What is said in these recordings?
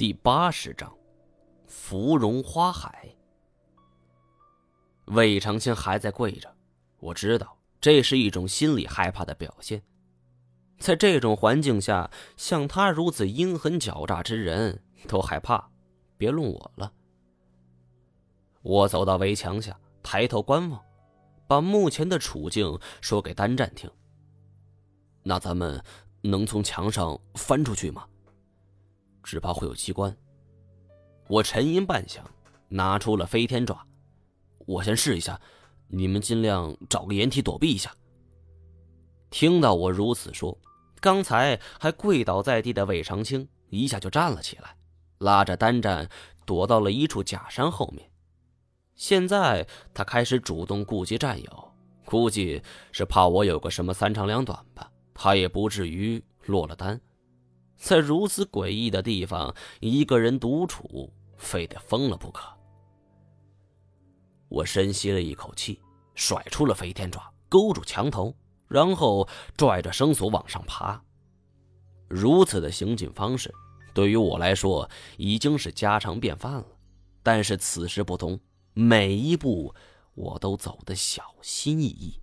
第八十章，芙蓉花海。魏长青还在跪着，我知道这是一种心理害怕的表现。在这种环境下，像他如此阴狠狡诈之人都害怕，别论我了。我走到围墙下，抬头观望，把目前的处境说给单战听。那咱们能从墙上翻出去吗？只怕会有机关。我沉吟半晌，拿出了飞天爪。我先试一下，你们尽量找个掩体躲避一下。听到我如此说，刚才还跪倒在地的魏长青一下就站了起来，拉着单战躲到了一处假山后面。现在他开始主动顾及战友，估计是怕我有个什么三长两短吧，他也不至于落了单。在如此诡异的地方，一个人独处，非得疯了不可。我深吸了一口气，甩出了飞天爪，勾住墙头，然后拽着绳索往上爬。如此的行进方式，对于我来说已经是家常便饭了。但是此时不同，每一步我都走得小心翼翼，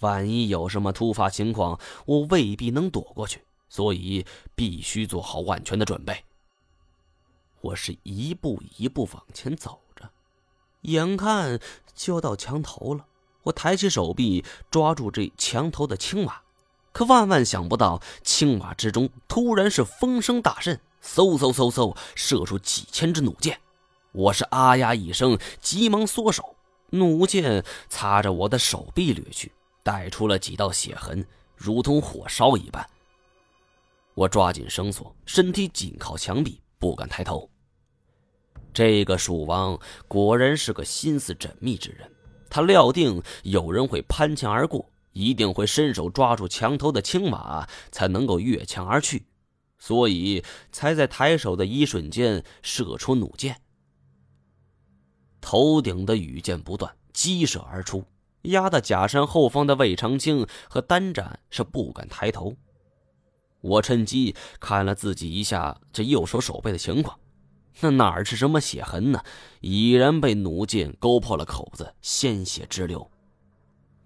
万一有什么突发情况，我未必能躲过去。所以必须做好万全的准备。我是一步一步往前走着，眼看就要到墙头了，我抬起手臂抓住这墙头的青瓦，可万万想不到，青瓦之中突然是风声大震，嗖嗖嗖嗖射出几千支弩箭。我是啊呀一声，急忙缩手，弩箭擦着我的手臂掠去，带出了几道血痕，如同火烧一般。我抓紧绳索，身体紧靠墙壁，不敢抬头。这个蜀王果然是个心思缜密之人，他料定有人会攀墙而过，一定会伸手抓住墙头的青瓦，才能够越墙而去，所以才在抬手的一瞬间射出弩箭。头顶的羽箭不断，激射而出，压得假山后方的魏长青和单展是不敢抬头。我趁机看了自己一下这右手手背的情况，那哪是什么血痕呢？已然被弩箭勾破了口子，鲜血直流。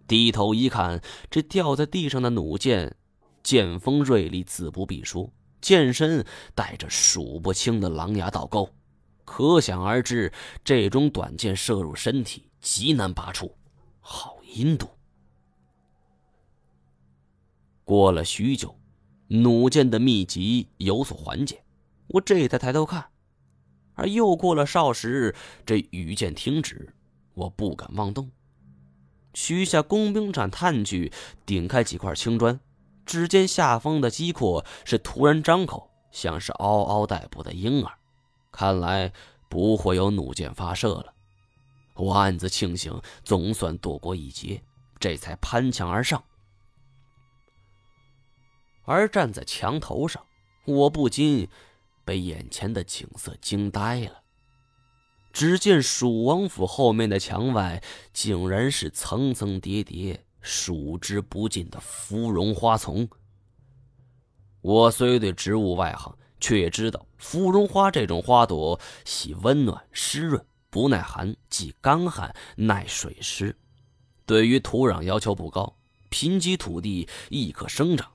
低头一看，这掉在地上的弩箭，剑锋锐利，自不必说，剑身带着数不清的狼牙倒钩，可想而知，这种短剑射入身体极难拔出，好阴毒。过了许久。弩箭的密集有所缓解，我这才抬头看，而又过了少时，这羽箭停止，我不敢妄动。取下工兵铲探去，顶开几块青砖，只见下方的机括是突然张口，像是嗷嗷待哺的婴儿，看来不会有弩箭发射了。我暗自庆幸，总算躲过一劫，这才攀墙而上。而站在墙头上，我不禁被眼前的景色惊呆了。只见蜀王府后面的墙外，竟然是层层叠叠、数之不尽的芙蓉花丛。我虽对植物外行，却也知道芙蓉花这种花朵喜温暖湿润，不耐寒，既干旱耐水湿，对于土壤要求不高，贫瘠土地亦可生长。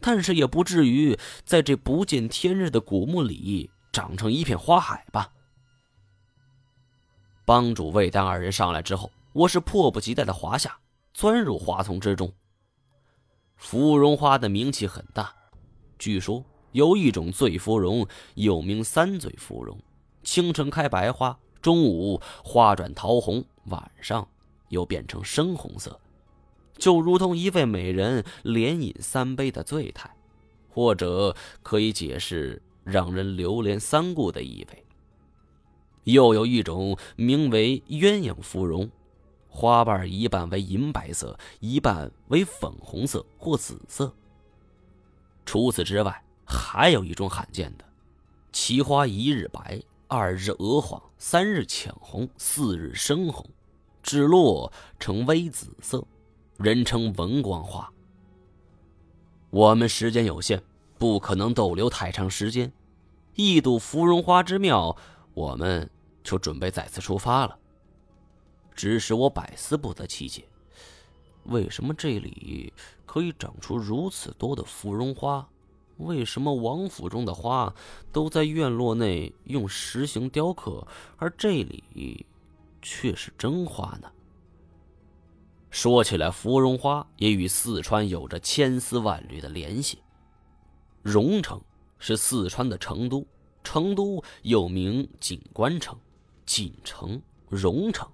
但是也不至于在这不见天日的古墓里长成一片花海吧？帮主魏丹二人上来之后，我是迫不及待的滑下，钻入花丛之中。芙蓉花的名气很大，据说有一种醉芙蓉，又名三醉芙蓉，清晨开白花，中午花转桃红，晚上又变成深红色。就如同一位美人连饮三杯的醉态，或者可以解释让人流连三顾的意味。又有一种名为鸳鸯芙蓉，花瓣一半为银白色，一半为粉红色或紫色。除此之外，还有一种罕见的，其花一日白，二日鹅黄，三日浅红，四日深红，至落成微紫色。人称文光花。我们时间有限，不可能逗留太长时间，一睹芙蓉花之妙，我们就准备再次出发了。只是我百思不得其解，为什么这里可以长出如此多的芙蓉花？为什么王府中的花都在院落内用石形雕刻，而这里却是真花呢？说起来，芙蓉花也与四川有着千丝万缕的联系。荣城是四川的成都，成都又名锦官城、锦城、荣城。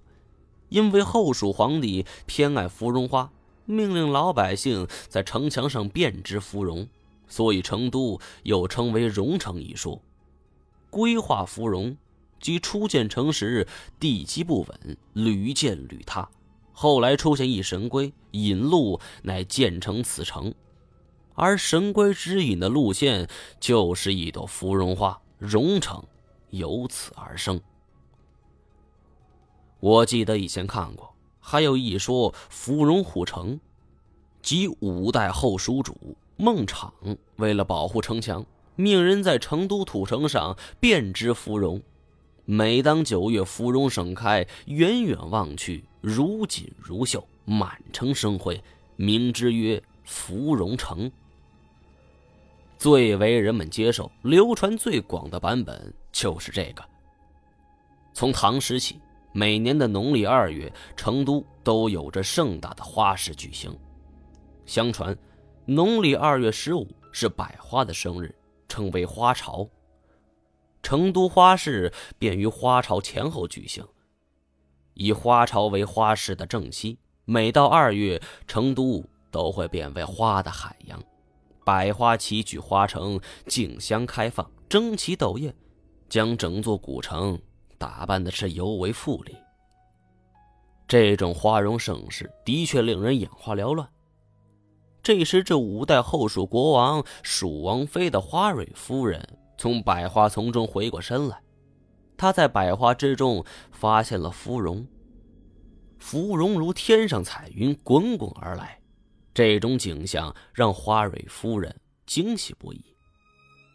因为后蜀皇帝偏爱芙蓉花，命令老百姓在城墙上遍植芙蓉，所以成都又称为荣城一说。规划芙蓉，即初建城时地基不稳，屡建屡塌。后来出现一神龟引路，乃建成此城。而神龟指引的路线，就是一朵芙蓉花，蓉城由此而生。我记得以前看过，还有一说芙蓉护城，即五代后蜀主孟昶为了保护城墙，命人在成都土城上遍植芙蓉。每当九月芙蓉盛开，远远望去，如锦如绣，满城生辉，名之曰芙蓉城。最为人们接受、流传最广的版本就是这个。从唐时起。每年的农历二月，成都都有着盛大的花市举行。相传，农历二月十五是百花的生日，称为花朝。成都花市便于花朝前后举行，以花朝为花市的正期。每到二月，成都都会变为花的海洋，百花齐聚花城，竞相开放，争奇斗艳，将整座古城。打扮的是尤为富丽。这种花容盛世的确令人眼花缭乱。这时，这五代后蜀国王蜀王妃的花蕊夫人从百花丛中回过身来，他在百花之中发现了芙蓉，芙蓉如天上彩云滚滚而来，这种景象让花蕊夫人惊喜不已。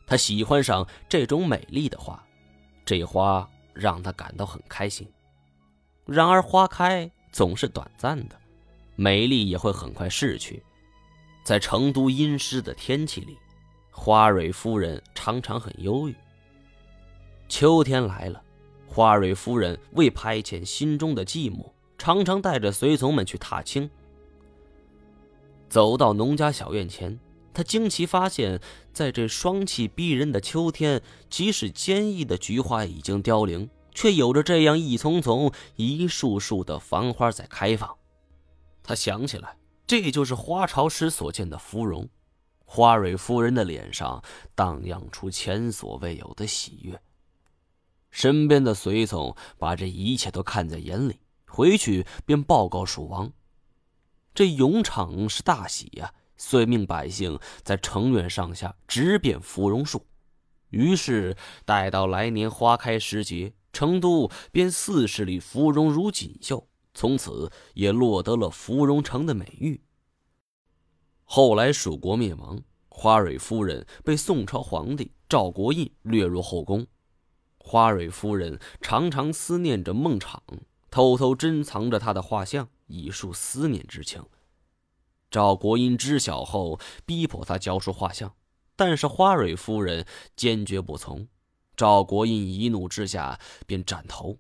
她喜欢上这种美丽的花，这花。让他感到很开心。然而，花开总是短暂的，美丽也会很快逝去。在成都阴湿的天气里，花蕊夫人常常很忧郁。秋天来了，花蕊夫人为排遣心中的寂寞，常常带着随从们去踏青。走到农家小院前。他惊奇发现，在这霜气逼人的秋天，即使坚毅的菊花已经凋零，却有着这样一丛丛、一束束的繁花在开放。他想起来，这就是花朝时所见的芙蓉。花蕊夫人的脸上荡漾出前所未有的喜悦。身边的随从把这一切都看在眼里，回去便报告蜀王。这永昌是大喜呀！遂命百姓在城院上下植遍芙蓉树，于是待到来年花开时节，成都便四十里芙蓉如锦绣，从此也落得了芙蓉城的美誉。后来蜀国灭亡，花蕊夫人被宋朝皇帝赵国印掠入后宫，花蕊夫人常常思念着孟昶，偷偷珍藏着他的画像，以述思念之情。赵国英知晓后，逼迫他交出画像，但是花蕊夫人坚决不从。赵国英一怒之下便斩头。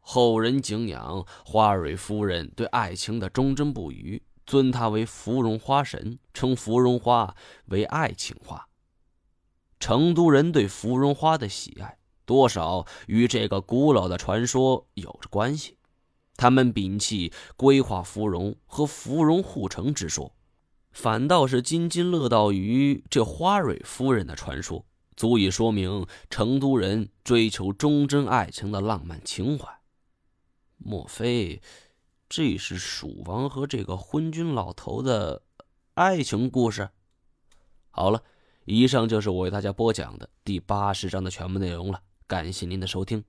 后人敬仰花蕊夫人对爱情的忠贞不渝，尊她为芙蓉花神，称芙蓉花为爱情花。成都人对芙蓉花的喜爱，多少与这个古老的传说有着关系。他们摒弃规划芙蓉和芙蓉护城之说，反倒是津津乐道于这花蕊夫人的传说，足以说明成都人追求忠贞爱情的浪漫情怀。莫非这是蜀王和这个昏君老头的爱情故事？好了，以上就是我为大家播讲的第八十章的全部内容了。感谢您的收听。